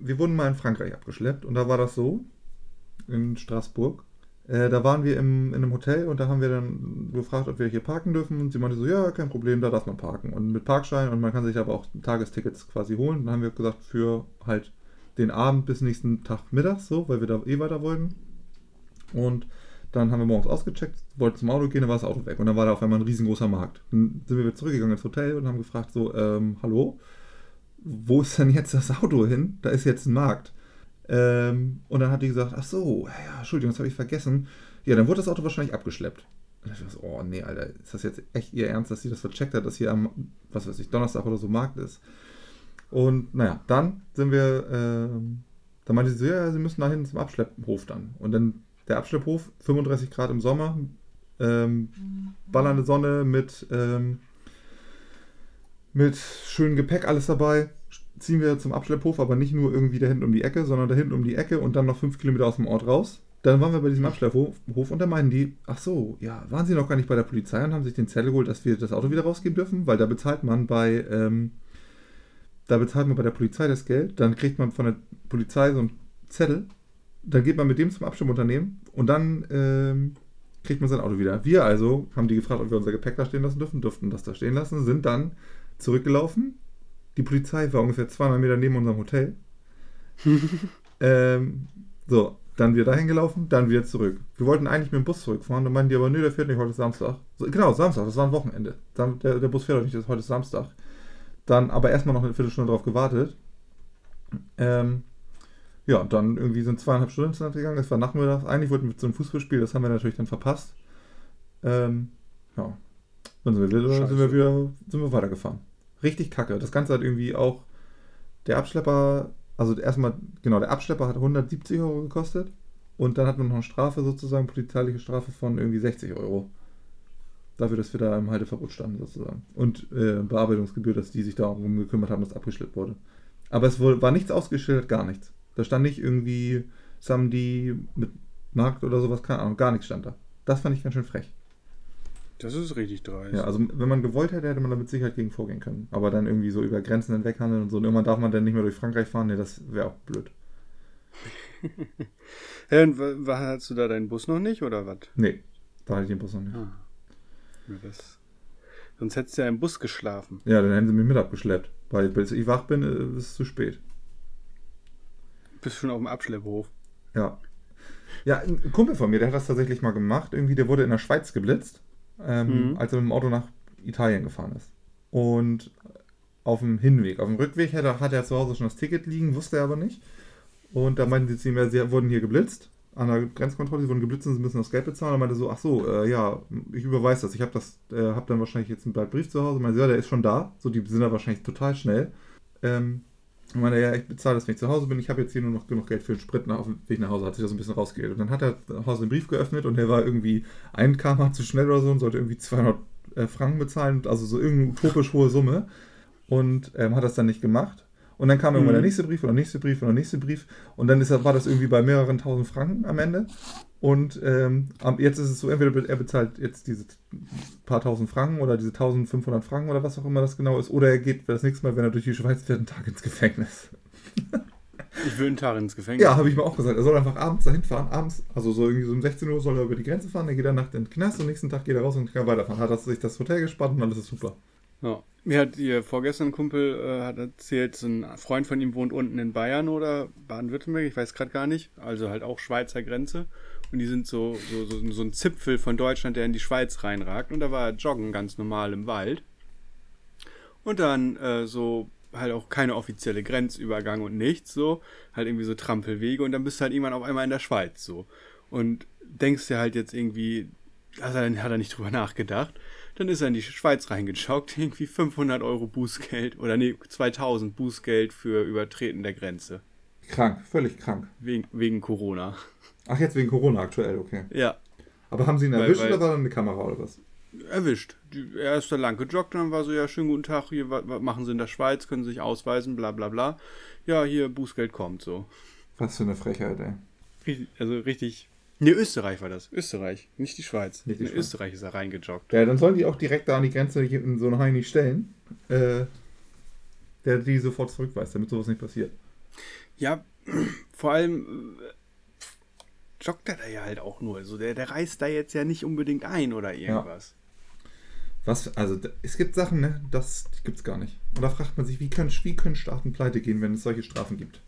wir wurden mal in Frankreich abgeschleppt und da war das so, in Straßburg. Äh, da waren wir im, in einem Hotel und da haben wir dann gefragt, ob wir hier parken dürfen und sie meinte so, ja, kein Problem, da darf man parken. Und mit Parkschein und man kann sich aber auch Tagestickets quasi holen. Dann haben wir gesagt, für halt den Abend bis nächsten Tag mittags so, weil wir da eh weiter wollten. Und dann haben wir morgens ausgecheckt, wollten zum Auto gehen, dann war das Auto weg. Und dann war da auf einmal ein riesengroßer Markt. Dann sind wir wieder zurückgegangen ins Hotel und haben gefragt so, ähm, hallo, wo ist denn jetzt das Auto hin? Da ist jetzt ein Markt. Ähm, und dann hat die gesagt, ach so, ja, Entschuldigung, das habe ich vergessen. Ja, dann wurde das Auto wahrscheinlich abgeschleppt. Und ich dachte oh nee, Alter, ist das jetzt echt ihr Ernst, dass sie das vercheckt hat, dass hier am, was weiß ich, Donnerstag oder so Markt ist? Und naja, dann sind wir, ähm, da meinte sie so, ja, sie müssen da hin zum Abschlepphof dann. Und dann der Abschlepphof, 35 Grad im Sommer, ähm, ballernde Sonne mit, ähm, mit schönem Gepäck alles dabei. Ziehen wir zum Abschlepphof, aber nicht nur irgendwie da hinten um die Ecke, sondern da hinten um die Ecke und dann noch fünf Kilometer aus dem Ort raus. Dann waren wir bei diesem Abschlepphof Hof und da meinen die, ach so, ja, waren sie noch gar nicht bei der Polizei und haben sich den Zettel geholt, dass wir das Auto wieder rausgeben dürfen, weil da bezahlt man bei, ähm, da bezahlt man bei der Polizei das Geld, dann kriegt man von der Polizei so einen Zettel, dann geht man mit dem zum Abschleppunternehmen und dann ähm, kriegt man sein Auto wieder. Wir also haben die gefragt, ob wir unser Gepäck da stehen lassen dürfen, durften das da stehen lassen, sind dann zurückgelaufen. Die Polizei war ungefähr 200 Meter neben unserem Hotel. ähm, so, dann wieder dahin gelaufen, dann wieder zurück. Wir wollten eigentlich mit dem Bus zurückfahren, dann meinten die aber, nö, der fährt nicht, heute ist Samstag. So, genau, Samstag, das war ein Wochenende. Der, der Bus fährt doch nicht, das ist heute Samstag. Dann aber erstmal noch eine Viertelstunde drauf gewartet. Ähm, ja, dann irgendwie sind zweieinhalb Stunden ins Land gegangen, das war nachmittags. Eigentlich wollten wir zu einem Fußballspiel, das haben wir natürlich dann verpasst. Ähm, ja. Dann sind wir, wieder, sind wir wieder sind wir weitergefahren. Richtig kacke. Das Ganze hat irgendwie auch der Abschlepper, also erstmal, genau, der Abschlepper hat 170 Euro gekostet und dann hat man noch eine Strafe sozusagen, polizeiliche Strafe von irgendwie 60 Euro. Dafür, dass wir da im Halteverbot standen sozusagen. Und äh, Bearbeitungsgebühr, dass die sich darum gekümmert haben, dass abgeschleppt wurde. Aber es war nichts ausgeschildert, gar nichts. Da stand nicht irgendwie Samdi mit Markt oder sowas, keine Ahnung, gar nichts stand da. Das fand ich ganz schön frech. Das ist richtig dreist. Ja, also wenn man gewollt hätte, hätte man da mit Sicherheit gegen vorgehen können. Aber dann irgendwie so über Grenzen hinweg handeln und so. Und irgendwann darf man dann nicht mehr durch Frankreich fahren. Nee, das wäre auch blöd. ja, und hast du da deinen Bus noch nicht oder was? Nee, da hatte ich den Bus noch nicht. Ah. Ja, das... Sonst hättest du ja im Bus geschlafen. Ja, dann hätten sie mich mit abgeschleppt. Weil bis ich wach bin, äh, ist es zu spät. Bist schon auf dem Abschlepphof. Ja. Ja, ein Kumpel von mir, der hat das tatsächlich mal gemacht. Irgendwie, der wurde in der Schweiz geblitzt, ähm, mhm. als er mit dem Auto nach Italien gefahren ist. Und auf dem Hinweg, auf dem Rückweg hat er, hat er zu Hause schon das Ticket liegen, wusste er aber nicht. Und da meinten sie zu ihm, ja, sie wurden hier geblitzt an der Grenzkontrolle, sie wurden geblitzt und sie müssen das Geld bezahlen. Und meinte so, ach so, äh, ja, ich überweise das. Ich habe das, äh, habe dann wahrscheinlich jetzt einen Brief zu Hause. Und meinte, ja, der ist schon da. So, die sind da wahrscheinlich total schnell. Ähm, und meinte, ja, ich bezahle das, wenn ich zu Hause bin. Ich habe jetzt hier nur noch genug Geld für den Sprit nach, auf dem Weg nach Hause. Hat sich das ein bisschen rausgegeben. Und dann hat er zu Hause den Brief geöffnet und der war irgendwie ein km zu schnell oder so und sollte irgendwie 200 äh, Franken bezahlen. Also so irgendeine utopisch hohe Summe. Und ähm, hat das dann nicht gemacht. Und dann kam irgendwann mhm. der nächste Brief und der nächste Brief und der nächste Brief. Und dann ist, war das irgendwie bei mehreren tausend Franken am Ende. Und ähm, jetzt ist es so, entweder er bezahlt jetzt diese paar tausend Franken oder diese 1500 Franken oder was auch immer das genau ist, oder er geht das nächste Mal, wenn er durch die Schweiz fährt, einen Tag ins Gefängnis. Ich will einen Tag ins Gefängnis. Ja, habe ich mir auch gesagt. Er soll einfach abends dahin fahren. Abends, also so irgendwie so um 16 Uhr soll er über die Grenze fahren, dann geht er nachts in den Knast und nächsten Tag geht er raus und kann weiterfahren. Hat sich das Hotel gespannt und alles ist super. Ja. Mir hat ihr vorgestern Kumpel äh, hat erzählt, so ein Freund von ihm wohnt unten in Bayern oder Baden-Württemberg, ich weiß gerade gar nicht. Also halt auch Schweizer Grenze. Und die sind so, so, so, so ein Zipfel von Deutschland, der in die Schweiz reinragt. Und da war er joggen ganz normal im Wald. Und dann äh, so halt auch keine offizielle Grenzübergang und nichts, so. Halt irgendwie so Trampelwege und dann bist du halt irgendwann auf einmal in der Schweiz, so. Und denkst dir halt jetzt irgendwie, also dann hat er nicht drüber nachgedacht. Dann ist er in die Schweiz reingeschockt, irgendwie 500 Euro Bußgeld oder nee, 2000 Bußgeld für Übertreten der Grenze. Krank, völlig krank. Wegen, wegen Corona. Ach, jetzt wegen Corona aktuell, okay. Ja. Aber haben sie ihn erwischt weil, weil, oder war da eine Kamera oder was? Erwischt. Er ist da lang gejoggt dann war so, ja, schönen guten Tag, hier, was, was machen sie in der Schweiz, können sie sich ausweisen, bla bla bla. Ja, hier, Bußgeld kommt, so. Was für eine Frechheit, ey. Richtig, also richtig Ne, Österreich war das. Österreich, nicht die Schweiz. Nicht die Schweiz. Österreich ist er reingejoggt. Ja, dann sollen die auch direkt da an die Grenze in so eine Heini stellen, äh, der die sofort zurückweist, damit sowas nicht passiert. Ja, vor allem äh, joggt er da ja halt auch nur. Also der, der reißt da jetzt ja nicht unbedingt ein oder irgendwas. Ja. Was, also es gibt Sachen, ne, das gibt's gar nicht. Und da fragt man sich, wie können, wie können Staaten pleite gehen, wenn es solche Strafen gibt?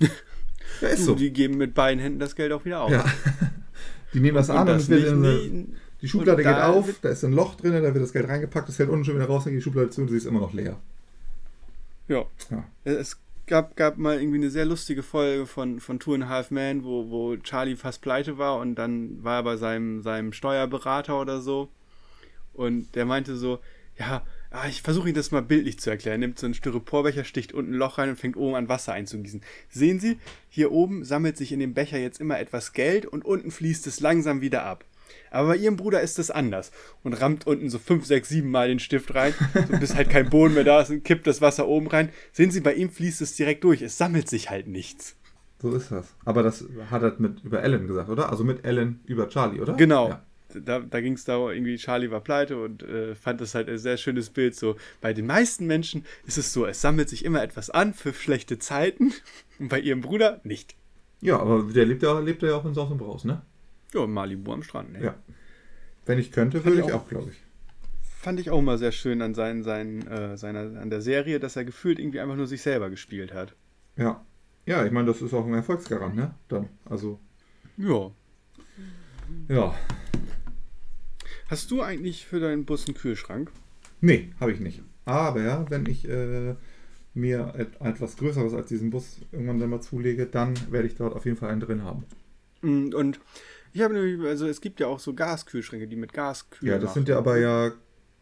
Ja, ist so. Die geben mit beiden Händen das Geld auch wieder auf. Ja. Die nehmen das und an das und nicht, eine, die Schublade geht auf, da ist ein Loch drin, da wird das Geld reingepackt, das fällt unten schon wieder raus, dann geht die Schublade zu und sie ist immer noch leer. Ja. ja. Es gab, gab mal irgendwie eine sehr lustige Folge von, von Two and a Half Man, wo, wo Charlie fast pleite war und dann war er bei seinem, seinem Steuerberater oder so. Und der meinte so, ja, Ah, ich versuche Ihnen das mal bildlich zu erklären. Er nimmt so einen Styroporbecher, sticht unten ein Loch rein und fängt oben an Wasser einzugießen. Sehen Sie, hier oben sammelt sich in dem Becher jetzt immer etwas Geld und unten fließt es langsam wieder ab. Aber bei ihrem Bruder ist das anders und rammt unten so fünf, sechs, sieben Mal den Stift rein, so bis halt kein Boden mehr da ist und kippt das Wasser oben rein. Sehen Sie, bei ihm fließt es direkt durch. Es sammelt sich halt nichts. So ist das. Aber das hat er mit über Ellen gesagt, oder? Also mit Ellen über Charlie, oder? Genau. Ja. Da, da ging es darum, irgendwie Charlie war pleite und äh, fand das halt ein sehr schönes Bild. So, bei den meisten Menschen ist es so, es sammelt sich immer etwas an für schlechte Zeiten und bei ihrem Bruder nicht. Ja, aber der lebt ja, lebt ja auch in Saus und Braus, ne? Ja, Malibu am Strand, ne? Ja. Wenn ich könnte, Fand würde ich ich auch. auch, glaube ich. Fand ich auch mal sehr schön an, seinen, seinen, äh, seiner, an der Serie, dass er gefühlt irgendwie einfach nur sich selber gespielt hat. Ja. Ja, ich meine, das ist auch ein Erfolgsgarant, ne? Dann. Also, Ja. ja. Hast du eigentlich für deinen Bus einen Kühlschrank? Nee, habe ich nicht. Aber wenn ich äh, mir et etwas Größeres als diesen Bus irgendwann dann mal zulege, dann werde ich dort auf jeden Fall einen drin haben. Mm, Und ich habe nämlich, also es gibt ja auch so Gaskühlschränke, die mit Gas kühlen. Ja, das sind ja aber ja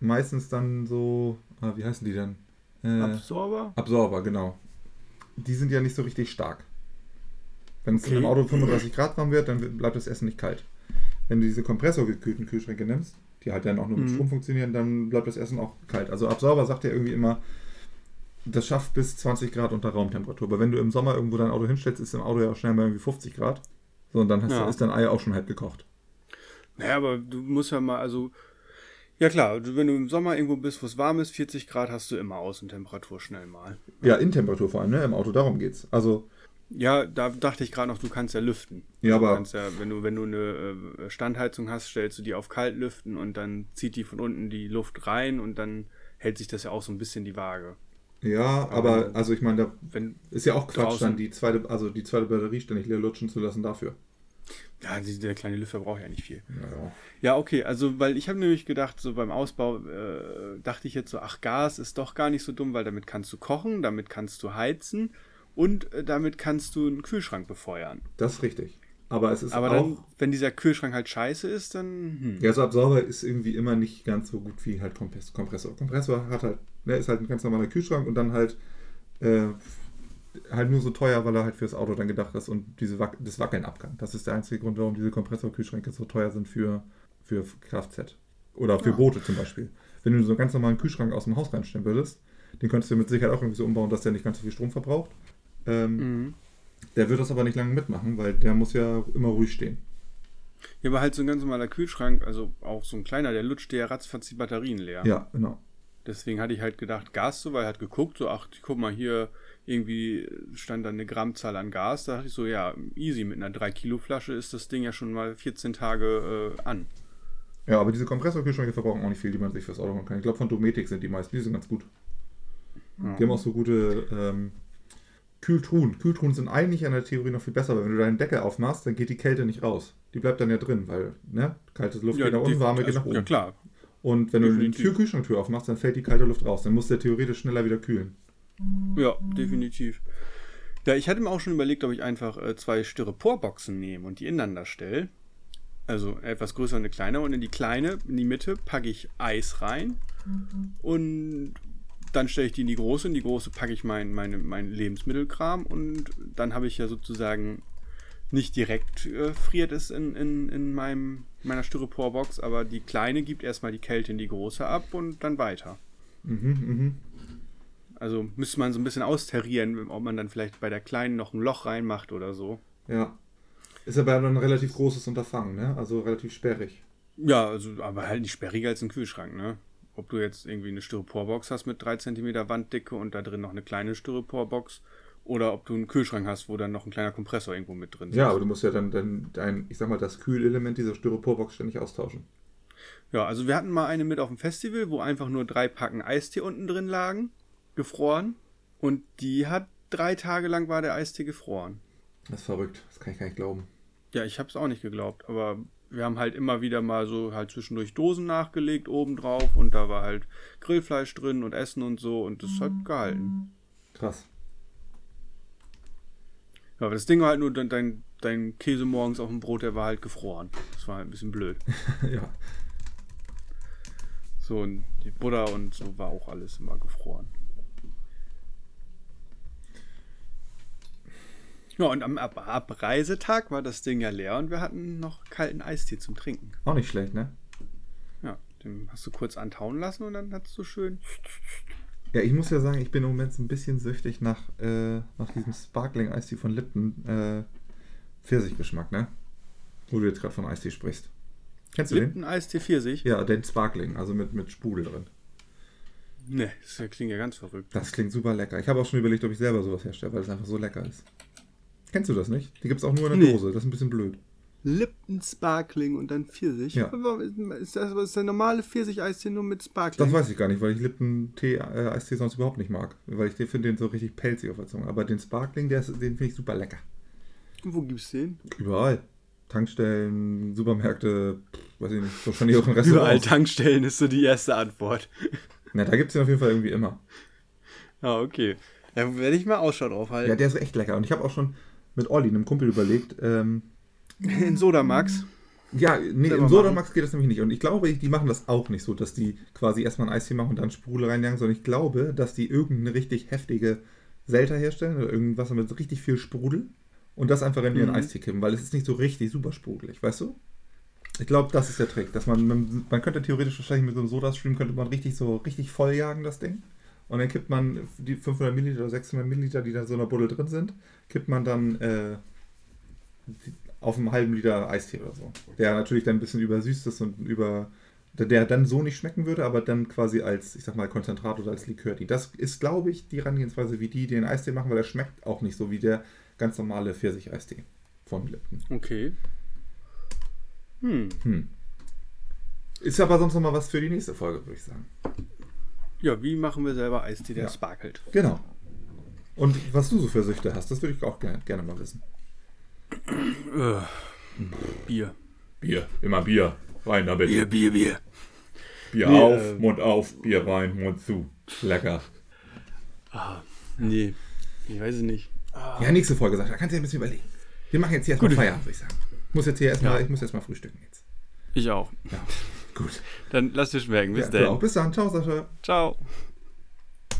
meistens dann so, ah, wie heißen die denn? Äh, Absorber? Absorber, genau. Die sind ja nicht so richtig stark. Wenn es Okay. im Auto 35 Grad warm wird, dann bleibt das Essen nicht kalt. Wenn du diese kompressorgekühlten Kühlschränke nimmst, die halt dann auch nur mit Mhm. Strom funktionieren, dann bleibt das Essen auch kalt. Also Absorber sagt ja irgendwie immer, das schafft bis 20 Grad unter Raumtemperatur. Aber wenn du im Sommer irgendwo dein Auto hinstellst, ist im Auto ja auch schnell mal irgendwie 50 Grad. So, und dann Ja. du, ist dein Ei auch schon halb gekocht. Naja, aber du musst ja mal, also. Ja klar, wenn du im Sommer irgendwo bist, wo es warm ist, 40 Grad hast du immer Außentemperatur schnell mal. Ja, Innentemperatur vor allem, ne? Im Auto, darum geht's. Also, Ja, da dachte ich gerade noch, du kannst ja lüften. Ja, du aber- kannst ja, wenn du, wenn du eine äh, Standheizung hast, stellst du die auf kalt lüften und dann zieht die von unten die Luft rein und dann hält sich das ja auch so ein bisschen die Waage. ja, aber, also ich meine, da Wenn, ist ja auch Quatsch, dann die zweite, also die zweite Batterie ständig leer lutschen zu lassen dafür. ja, der kleine Lüfter braucht ja nicht viel. Naja. Ja, okay, also weil ich habe nämlich gedacht, so beim Ausbau äh, dachte ich jetzt so, ach, Gas ist doch gar nicht so dumm, weil damit kannst du kochen, damit kannst du heizen und äh, damit kannst du einen Kühlschrank befeuern. Das ist richtig. Aber es ist Aber auch. dann, wenn dieser Kühlschrank halt scheiße ist, dann. Hm. ja, so Absorber ist irgendwie immer nicht ganz so gut wie halt Kompress- Kompressor. Kompressor hat halt, ne, ist halt ein ganz normaler Kühlschrank und dann halt äh, halt nur so teuer, weil er halt fürs Auto dann gedacht ist und diese Wac das Wackeln ab kann. Das ist der einzige Grund, warum diese Kompressorkühlschränke so teuer sind für, für Kfz. Oder für Ja. Boote zum Beispiel. Wenn du so einen ganz normalen Kühlschrank aus dem Haus reinstellen würdest, den könntest du mit Sicherheit auch irgendwie so umbauen, dass der nicht ganz so viel Strom verbraucht. Ähm, Mhm. Der wird das aber nicht lange mitmachen, weil der muss ja immer ruhig stehen. Ja, aber halt so ein ganz normaler Kühlschrank, also auch so ein kleiner, der lutscht ja ratzfatz die Batterien leer. Ja, genau. Deswegen hatte ich halt gedacht, Gas so, weil er hat geguckt, so, ach, guck mal, hier irgendwie stand da eine Grammzahl an Gas. Da dachte ich so, ja, easy, mit einer 3-Kilo-Flasche ist das Ding ja schon mal 14 Tage äh, an. Ja, aber diese Kompressorkühlschränke verbrauchen auch nicht viel, die man sich fürs Auto holen kann. Ich glaube, von Dometic sind die meisten. Die sind ganz gut. Ja. Die haben auch so gute ähm, Kühltruhen. Kühltruhen sind eigentlich in der Theorie noch viel besser, weil wenn du deinen Deckel aufmachst, dann geht die Kälte nicht raus. Die bleibt dann ja drin, weil, ne? Kalte Luft geht nach unten, definitiv. warme geht Also, nach oben. Ja, klar. Und wenn du die Definitiv. Tür Kühlschranktür aufmachst, dann fällt die kalte Luft raus. Dann muss der theoretisch schneller wieder kühlen. Ja, definitiv. Ja, ich hatte mir auch schon überlegt, ob ich einfach äh, zwei Styroporboxen nehme und die ineinander stelle. Also etwas größer und eine kleine. Und in die kleine, in die Mitte, packe ich Eis rein. Und dann stelle ich die in die große. In die große packe ich mein, meine, mein Lebensmittelkram. Und dann habe ich ja sozusagen nicht direkt äh, friert es in, in, in meinem, meiner Styroporbox, aber die kleine gibt erstmal die Kälte in die große ab und dann weiter. Mhm, mhm. Also müsste man so ein bisschen austarieren, ob man dann vielleicht bei der kleinen noch ein Loch reinmacht oder so. Ja. Ist aber dann ein relativ großes Unterfangen, ne? Also relativ sperrig. Ja, also, aber halt nicht sperriger als ein Kühlschrank, ne? Ob du jetzt irgendwie eine Styroporbox hast mit 3 cm Wanddicke und da drin noch eine kleine Styroporbox oder ob du einen Kühlschrank hast, wo dann noch ein kleiner Kompressor irgendwo mit drin Ja, aber du musst ja dann, dann dein, ich sag mal, das Kühlelement dieser Styroporbox ständig austauschen. Ja, also wir hatten mal eine mit auf dem Festival, wo einfach nur drei Packen Eistee unten drin lagen, gefroren. Und die hat drei Tage lang war der Eistee gefroren. Das ist verrückt. Das kann ich gar nicht glauben. Ja, ich habe es auch nicht geglaubt, aber wir haben halt immer wieder mal so halt zwischendurch Dosen nachgelegt obendrauf und da war halt Grillfleisch drin und Essen und so und das hat gehalten. Krass. Ja, aber das Ding war halt nur dein, dein, dein Käse morgens auf dem Brot, der war halt gefroren. Das war halt ein bisschen blöd. ja. So, und die Butter und so war auch alles immer gefroren. Ja, und am Ab Abreisetag war das Ding ja leer und wir hatten noch kalten Eistee zum Trinken. Auch nicht schlecht, ne? Ja, den hast du kurz antauen lassen und dann hast du schön. Ja, ich muss ja sagen, ich bin im Moment so ein bisschen süchtig nach, äh, nach diesem Sparkling Eistee von Lipton. Äh, Pfirsichgeschmack, ne? Wo du jetzt gerade von Eistee sprichst. Kennst du Lipton Eistee Pfirsich? den? Ja, den Sparkling, also mit, mit Sprudel drin. Ne, das klingt ja ganz verrückt. Das klingt super lecker. Ich habe auch schon überlegt, ob ich selber sowas herstelle, weil es einfach so lecker ist. Kennst du das nicht? Die gibt es auch nur in der Nee. Dose. Das ist ein bisschen blöd. Lipton Sparkling und dann Pfirsich? Ja. Ist das ist der normale Pfirsich-Eistee nur mit Sparkling? Das weiß ich gar nicht, weil ich Lipton Tee, äh, Eistee sonst überhaupt nicht mag. Weil ich den finde den so richtig pelzig auf der Zunge. Aber den Sparkling, der ist, den finde ich super lecker. Wo gibt's den? Überall. Tankstellen, Supermärkte, weiß ich nicht, wahrscheinlich auch in Restaurants. Überall Tankstellen ist so die erste Antwort. Na, da gibt es den auf jeden Fall irgendwie immer. Ah, okay. Da werde ich mal Ausschau drauf Ja, halten. der ist echt lecker. Und ich habe auch schon mit Olli, einem Kumpel, überlegt, ähm, In Sodamax. ja, nee, im Sodamax geht das nämlich nicht. Und ich glaube, die machen das auch nicht so, dass die quasi erstmal ein Eistee machen und dann Sprudel reinjagen, sondern ich glaube, dass die irgendeine richtig heftige Selter herstellen oder irgendwas mit richtig viel Sprudel und das einfach in ihren Mhm. Eistee kippen, weil es ist nicht so richtig super sprudelig, weißt du? Ich glaube, das ist der Trick, dass man, man, man könnte theoretisch wahrscheinlich mit so einem Sodastream könnte man richtig so richtig voll jagen, das Ding. Und dann kippt man die 500 Milliliter oder 600 Milliliter, die da so in der Buddel drin sind, kippt man dann äh, auf einen halben Liter Eistee oder so. Der natürlich dann ein bisschen übersüßt ist und über der- dann so nicht schmecken würde, aber dann quasi als, ich sag mal, Konzentrat oder als Likör. Die. Das ist, glaube ich, die Herangehensweise, wie die den Eistee machen, weil der schmeckt auch nicht so wie der ganz normale Pfirsich-Eistee von Lipton. Okay. Hm. Hm. Ist aber sonst noch mal was für die nächste Folge, würde ich sagen. Ja, wie machen wir selber Eistee, der Ja. sparkelt? Genau. Und was du so für Süchte hast, das würde ich auch gerne, gerne mal wissen. Äh, Bier. Bier, immer Bier. Rein damit. Bier, Bier, Bier. Bier Nee, auf, ähm, Mund auf, Bier rein, Mund zu. Lecker. Ah, nee. Ich weiß es nicht. Ja, nächste Folge, Sascha. Kannst du dir ein bisschen überlegen. Wir machen jetzt hier erstmal. Feierabend, würde ich sagen. Ich muss jetzt hier erstmal, Ja. ich muss erstmal frühstücken jetzt. Ich auch. Ja, gut. Dann lass dir schmecken. Bis Ja, dann. auch. Bis dann. Ciao, Sascha. Ciao.